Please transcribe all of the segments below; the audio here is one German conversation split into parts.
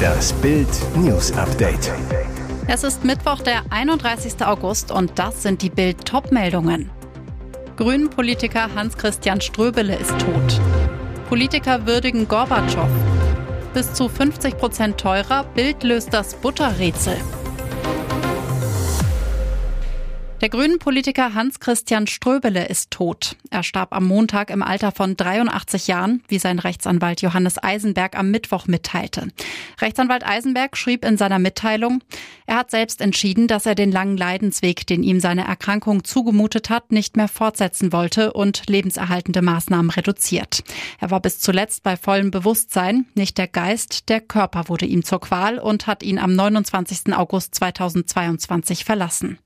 Das Bild News Update. Es ist Mittwoch, der 31. August und das sind die Bild Topmeldungen. Grünen-Politiker Hans-Christian Ströbele ist tot. Politiker würdigen Gorbatschow. Bis zu 50 Prozent teurer, Bild löst das Butterrätsel. Der Grünen-Politiker Hans-Christian Ströbele ist tot. Er starb am Montag im Alter von 83 Jahren, wie sein Rechtsanwalt Johannes Eisenberg am Mittwoch mitteilte. Rechtsanwalt Eisenberg schrieb in seiner Mitteilung, er hat selbst entschieden, dass er den langen Leidensweg, den ihm seine Erkrankung zugemutet hat, nicht mehr fortsetzen wollte und lebenserhaltende Maßnahmen reduziert. Er war bis zuletzt bei vollem Bewusstsein, nicht der Geist, der Körper wurde ihm zur Qual und hat ihn am 29. August 2022 verlassen.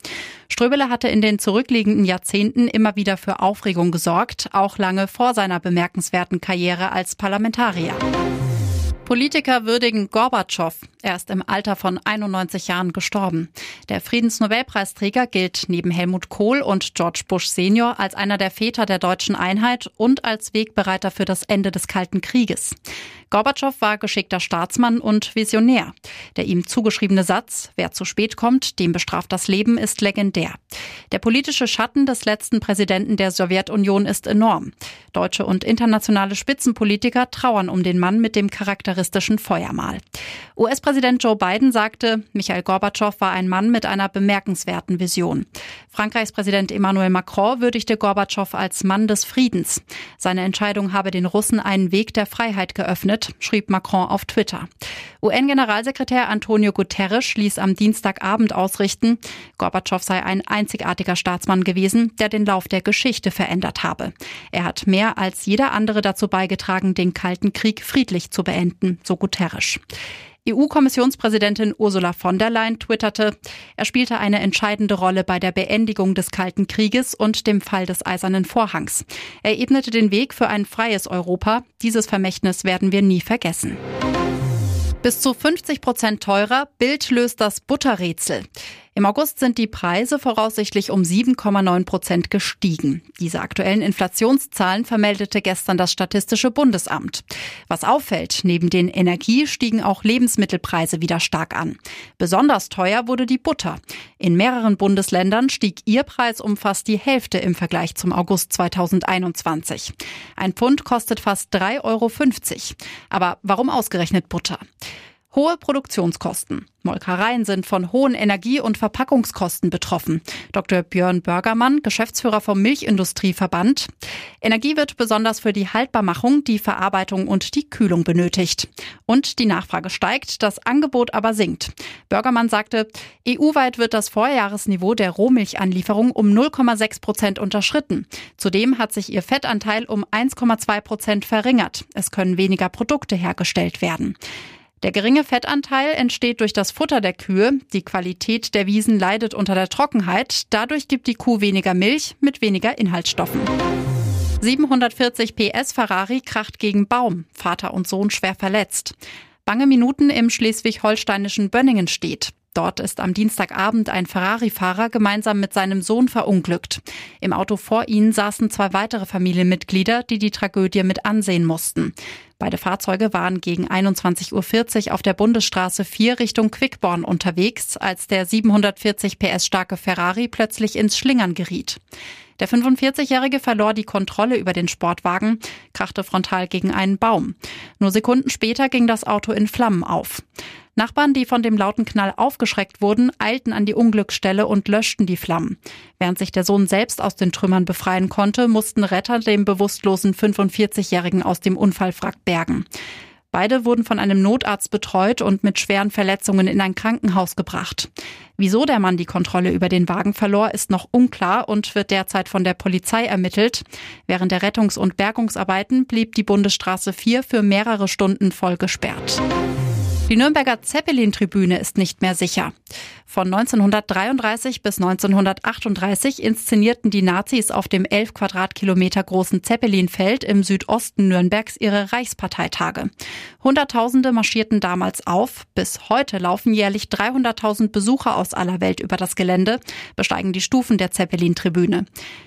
Ströbele hatte in den zurückliegenden Jahrzehnten immer wieder für Aufregung gesorgt, auch lange vor seiner bemerkenswerten Karriere als Parlamentarier. Politiker würdigen Gorbatschow. Er ist im Alter von 91 Jahren gestorben. Der Friedensnobelpreisträger gilt neben Helmut Kohl und George Bush Senior als einer der Väter der deutschen Einheit und als Wegbereiter für das Ende des Kalten Krieges. Gorbatschow war geschickter Staatsmann und Visionär. Der ihm zugeschriebene Satz, wer zu spät kommt, dem bestraft das Leben, ist legendär. Der politische Schatten des letzten Präsidenten der Sowjetunion ist enorm. Deutsche und internationale Spitzenpolitiker trauern um den Mann mit dem charakteristischen Feuermal. US-Präsident Joe Biden sagte, Michael Gorbatschow war ein Mann mit einer bemerkenswerten Vision. Frankreichs Präsident Emmanuel Macron würdigte Gorbatschow als Mann des Friedens. Seine Entscheidung habe den Russen einen Weg der Freiheit geöffnet, schrieb Macron auf Twitter. UN-Generalsekretär Antonio Guterres ließ am Dienstagabend ausrichten, Gorbatschow sei ein einzigartiger Staatsmann gewesen, der den Lauf der Geschichte verändert habe. Er hat mehr als jeder andere dazu beigetragen, den Kalten Krieg friedlich zu beenden, so Guterres. EU-Kommissionspräsidentin Ursula von der Leyen twitterte, er spielte eine entscheidende Rolle bei der Beendigung des Kalten Krieges und dem Fall des Eisernen Vorhangs. Er ebnete den Weg für ein freies Europa. Dieses Vermächtnis werden wir nie vergessen. Bis zu 50 Prozent teurer, Bild löst das Butterrätsel. Im August sind die Preise voraussichtlich um 7,9 Prozent gestiegen. Diese aktuellen Inflationszahlen vermeldete gestern das Statistische Bundesamt. Was auffällt, neben den Energie stiegen auch Lebensmittelpreise wieder stark an. Besonders teuer wurde die Butter. In mehreren Bundesländern stieg ihr Preis um fast die Hälfte im Vergleich zum August 2021. Ein Pfund kostet fast 3,50 Euro. Aber warum ausgerechnet Butter? Hohe Produktionskosten. Molkereien sind von hohen Energie- und Verpackungskosten betroffen. Dr. Björn Börgermann, Geschäftsführer vom Milchindustrieverband. Energie wird besonders für die Haltbarmachung, die Verarbeitung und die Kühlung benötigt. Und die Nachfrage steigt, das Angebot aber sinkt. Börgermann sagte, EU-weit wird das Vorjahresniveau der Rohmilchanlieferung um 0,6 Prozent unterschritten. Zudem hat sich ihr Fettanteil um 1,2 Prozent verringert. Es können weniger Produkte hergestellt werden. Der geringe Fettanteil entsteht durch das Futter der Kühe. Die Qualität der Wiesen leidet unter der Trockenheit. Dadurch gibt die Kuh weniger Milch mit weniger Inhaltsstoffen. 740 PS Ferrari kracht gegen Baum. Vater und Sohn schwer verletzt. Bange Minuten im schleswig-holsteinischen Bönningen steht. Dort ist am Dienstagabend ein Ferrari-Fahrer gemeinsam mit seinem Sohn verunglückt. Im Auto vor ihnen saßen zwei weitere Familienmitglieder, die die Tragödie mit ansehen mussten. Beide Fahrzeuge waren gegen 21.40 Uhr auf der Bundesstraße 4 Richtung Quickborn unterwegs, als der 740 PS starke Ferrari plötzlich ins Schlingern geriet. Der 45-Jährige verlor die Kontrolle über den Sportwagen, krachte frontal gegen einen Baum. Nur Sekunden später ging das Auto in Flammen auf. Nachbarn, die von dem lauten Knall aufgeschreckt wurden, eilten an die Unglücksstelle und löschten die Flammen. Während sich der Sohn selbst aus den Trümmern befreien konnte, mussten Retter den bewusstlosen 45-Jährigen aus dem Unfallwrack bergen. Beide wurden von einem Notarzt betreut und mit schweren Verletzungen in ein Krankenhaus gebracht. Wieso der Mann die Kontrolle über den Wagen verlor, ist noch unklar und wird derzeit von der Polizei ermittelt. Während der Rettungs- und Bergungsarbeiten blieb die Bundesstraße 4 für mehrere Stunden voll gesperrt. Die Nürnberger Zeppelin-Tribüne ist nicht mehr sicher. Von 1933 bis 1938 inszenierten die Nazis auf dem 11 Quadratkilometer großen Zeppelinfeld im Südosten Nürnbergs ihre Reichsparteitage. Hunderttausende marschierten damals auf. Bis heute laufen jährlich 300.000 Besucher aus aller Welt über das Gelände, besteigen die Stufen der Zeppelin-Tribüne.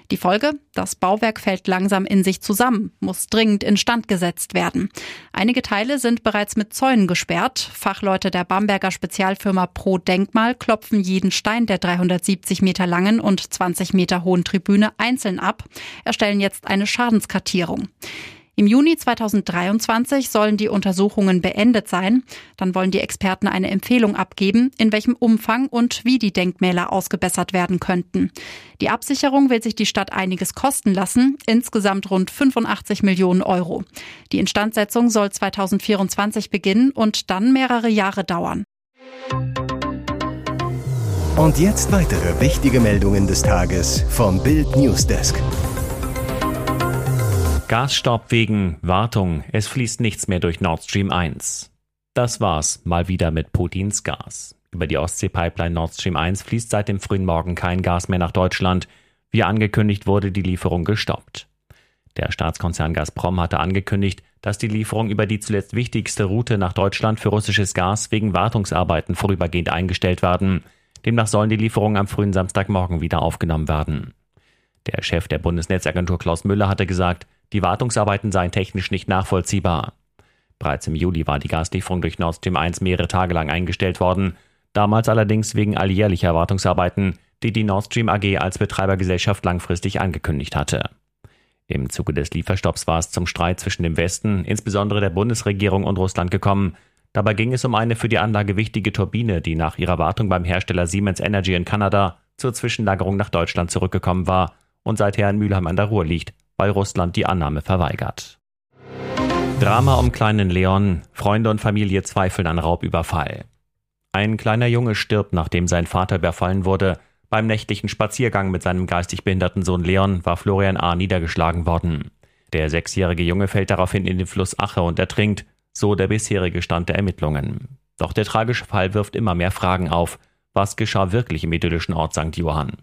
Die Folge? Das Bauwerk fällt langsam in sich zusammen, muss dringend instand gesetzt werden. Einige Teile sind bereits mit Zäunen gesperrt. Fachleute der Bamberger Spezialfirma Pro Denkmal klopfen jeden Stein der 370 Meter langen und 20 Meter hohen Tribüne einzeln ab, erstellen jetzt eine Schadenskartierung. Im Juni 2023 sollen die Untersuchungen beendet sein. Dann wollen die Experten eine Empfehlung abgeben, in welchem Umfang und wie die Denkmäler ausgebessert werden könnten. Die Absicherung will sich die Stadt einiges kosten lassen, insgesamt rund 85 Millionen Euro. Die Instandsetzung soll 2024 beginnen und dann mehrere Jahre dauern. Und jetzt weitere wichtige Meldungen des Tages vom Bild Newsdesk. Gasstopp wegen Wartung. Es fließt nichts mehr durch Nord Stream 1. Das war's mal wieder mit Putins Gas. Über die Ostsee-Pipeline Nord Stream 1 fließt seit dem frühen Morgen kein Gas mehr nach Deutschland. Wie angekündigt wurde die Lieferung gestoppt. Der Staatskonzern Gazprom hatte angekündigt, dass die Lieferung über die zuletzt wichtigste Route nach Deutschland für russisches Gas wegen Wartungsarbeiten vorübergehend eingestellt werden. Demnach sollen die Lieferungen am frühen Samstagmorgen wieder aufgenommen werden. Der Chef der Bundesnetzagentur Klaus Müller hatte gesagt, die Wartungsarbeiten seien technisch nicht nachvollziehbar. Bereits im Juli war die Gaslieferung durch Nord Stream 1 mehrere Tage lang eingestellt worden, damals allerdings wegen alljährlicher Wartungsarbeiten, die die Nord Stream AG als Betreibergesellschaft langfristig angekündigt hatte. Im Zuge des Lieferstopps war es zum Streit zwischen dem Westen, insbesondere der Bundesregierung und Russland gekommen. Dabei ging es um eine für die Anlage wichtige Turbine, die nach ihrer Wartung beim Hersteller Siemens Energy in Kanada zur Zwischenlagerung nach Deutschland zurückgekommen war und seither in Mülheim an der Ruhr liegt, weil Russland die Annahme verweigert. Drama um kleinen Leon, Freunde und Familie zweifeln an Raubüberfall. Ein kleiner Junge stirbt, nachdem sein Vater überfallen wurde. Beim nächtlichen Spaziergang mit seinem geistig behinderten Sohn Leon war Florian A. niedergeschlagen worden. Der sechsjährige Junge fällt daraufhin in den Fluss Ache und ertrinkt, so der bisherige Stand der Ermittlungen. Doch der tragische Fall wirft immer mehr Fragen auf. Was geschah wirklich im idyllischen Ort St. Johann?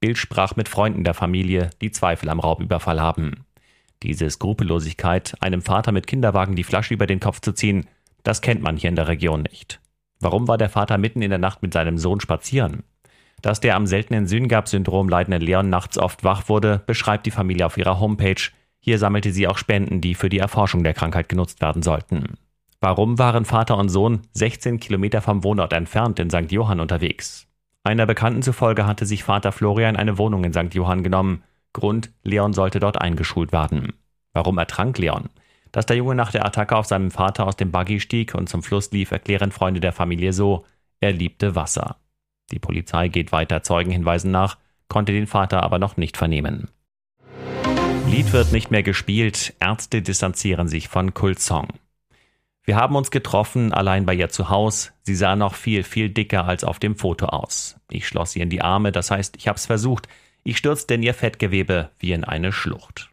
Bild sprach mit Freunden der Familie, die Zweifel am Raubüberfall haben. Diese Skrupellosigkeit, einem Vater mit Kinderwagen die Flasche über den Kopf zu ziehen, das kennt man hier in der Region nicht. Warum war der Vater mitten in der Nacht mit seinem Sohn spazieren? Dass der am seltenen Syngap-Syndrom leidende Leon nachts oft wach wurde, beschreibt die Familie auf ihrer Homepage. Hier sammelte sie auch Spenden, die für die Erforschung der Krankheit genutzt werden sollten. Warum waren Vater und Sohn 16 Kilometer vom Wohnort entfernt in St. Johann unterwegs? Einer Bekannten zufolge hatte sich Vater Florian eine Wohnung in St. Johann genommen. Grund, Leon sollte dort eingeschult werden. Warum ertrank Leon? Dass der Junge nach der Attacke auf seinem Vater aus dem Buggy stieg und zum Fluss lief, erklären Freunde der Familie so, er liebte Wasser. Die Polizei geht weiter Zeugenhinweisen nach, konnte den Vater aber noch nicht vernehmen. Lied wird nicht mehr gespielt, Ärzte distanzieren sich von Kultsong. Wir haben uns getroffen, allein bei ihr zu Haus. Sie sah noch viel, viel dicker als auf dem Foto aus. Ich schloss sie in die Arme, das heißt, ich hab's versucht. Ich stürzte in ihr Fettgewebe wie in eine Schlucht.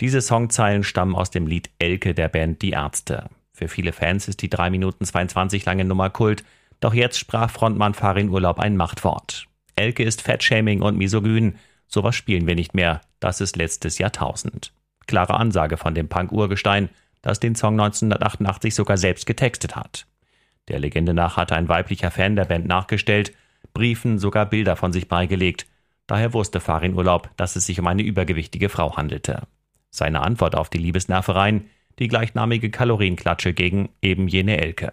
Diese Songzeilen stammen aus dem Lied Elke der Band Die Ärzte. Für viele Fans ist die 3 Minuten 22 lange Nummer Kult, doch jetzt sprach Frontmann Farin Urlaub ein Machtwort. Elke ist Fettshaming und misogyn. Sowas spielen wir nicht mehr. Das ist letztes Jahrtausend. Klare Ansage von dem Punk-Urgestein, das den Song 1988 sogar selbst getextet hat. Der Legende nach hatte ein weiblicher Fan der Band nachgestellt, Briefen sogar Bilder von sich beigelegt. Daher wusste Farin Urlaub, dass es sich um eine übergewichtige Frau handelte. Seine Antwort auf die Liebesnervereien, die gleichnamige Kalorienklatsche gegen eben jene Elke.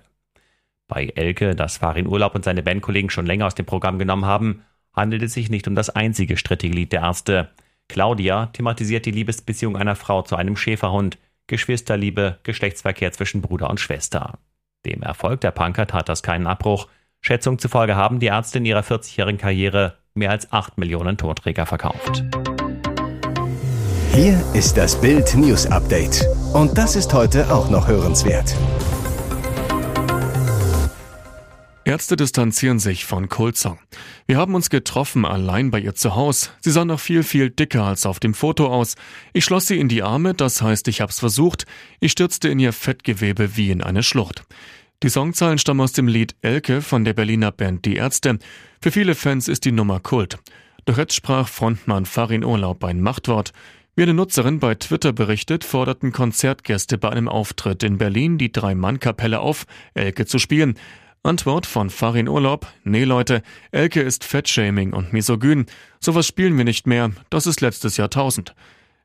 Bei Elke, das Farin Urlaub und seine Bandkollegen schon länger aus dem Programm genommen haben, handelt es sich nicht um das einzige strittige Lied der Ärzte. Claudia thematisiert die Liebesbeziehung einer Frau zu einem Schäferhund, Geschwisterliebe, Geschlechtsverkehr zwischen Bruder und Schwester. Dem Erfolg der Punker tat das keinen Abbruch. Schätzung zufolge haben die Ärzte in ihrer 40-jährigen Karriere mehr als 8 Millionen Tonträger verkauft. Hier ist das Bild News Update. Und das ist heute auch noch hörenswert. Ärzte distanzieren sich von Kulzong. Wir haben uns getroffen, allein bei ihr zu Hause. Sie sah noch viel, viel dicker als auf dem Foto aus. Ich schloss sie in die Arme, das heißt, ich hab's versucht. Ich stürzte in ihr Fettgewebe wie in eine Schlucht. Die Songzahlen stammen aus dem Lied Elke von der Berliner Band Die Ärzte. Für viele Fans ist die Nummer Kult. Doch jetzt sprach Frontmann Farin Urlaub ein Machtwort. Wie eine Nutzerin bei Twitter berichtet, forderten Konzertgäste bei einem Auftritt in Berlin die Drei-Mann-Kapelle auf, Elke zu spielen. Antwort von Farin Urlaub, nee Leute, Elke ist Fettshaming und misogyn. Sowas spielen wir nicht mehr, das ist letztes Jahrtausend.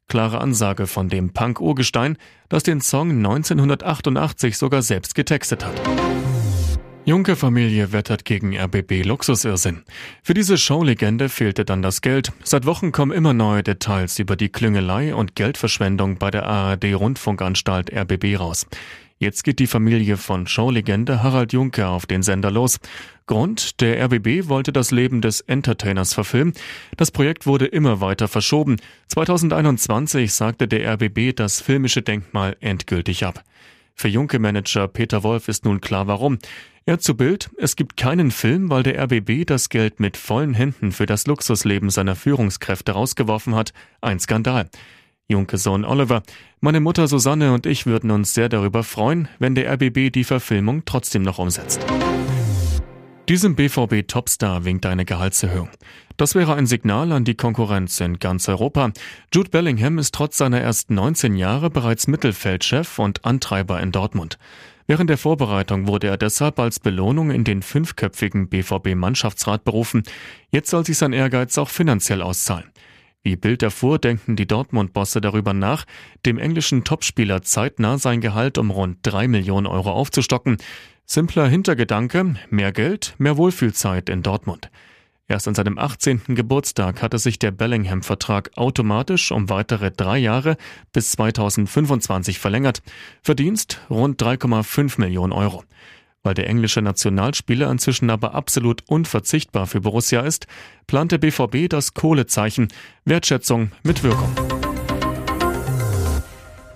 Klare Ansage von dem Punk-Urgestein, das den Song 1988 sogar selbst getextet hat. Juncker-Familie wettert gegen RBB Luxusirrsinn. Für diese Showlegende fehlte dann das Geld. Seit Wochen kommen immer neue Details über die Klüngelei und Geldverschwendung bei der ARD-Rundfunkanstalt RBB raus. Jetzt geht die Familie von Showlegende Harald Juncker auf den Sender los. Grund, der RBB wollte das Leben des Entertainers verfilmen. Das Projekt wurde immer weiter verschoben. 2021 sagte der RBB das filmische Denkmal endgültig ab. Für Junke-Manager Peter Wolf ist nun klar warum. Er zu Bild, es gibt keinen Film, weil der RBB das Geld mit vollen Händen für das Luxusleben seiner Führungskräfte rausgeworfen hat. Ein Skandal. Junke Sohn Oliver. Meine Mutter Susanne und ich würden uns sehr darüber freuen, wenn der RBB die Verfilmung trotzdem noch umsetzt. Diesem BVB-Topstar winkt eine Gehaltserhöhung. Das wäre ein Signal an die Konkurrenz in ganz Europa. Jude Bellingham ist trotz seiner erst 19 Jahre bereits Mittelfeldchef und Antreiber in Dortmund. Während der Vorbereitung wurde er deshalb als Belohnung in den fünfköpfigen BVB-Mannschaftsrat berufen. Jetzt soll sich sein Ehrgeiz auch finanziell auszahlen. Wie Bild erfuhr, denken die Dortmund-Bosse darüber nach, dem englischen Topspieler zeitnah sein Gehalt um rund drei Millionen Euro aufzustocken. Simpler Hintergedanke, mehr Geld, mehr Wohlfühlzeit in Dortmund. Erst an seinem 18. Geburtstag hatte sich der Bellingham-Vertrag automatisch um weitere drei Jahre bis 2025 verlängert. Verdienst rund 3,5 Millionen Euro. Weil der englische Nationalspieler inzwischen aber absolut unverzichtbar für Borussia ist, plant der BVB das Kohlezeichen Wertschätzung mit Wirkung.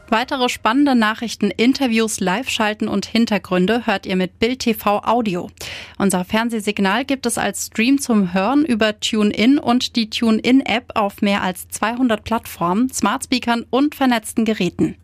Weitere spannende Nachrichten, Interviews, Live-Schalten und Hintergründe hört ihr mit Bild TV Audio. Unser Fernsehsignal gibt es als Stream zum Hören über TuneIn und die TuneIn-App auf mehr als 200 Plattformen, Smartspeakern und vernetzten Geräten.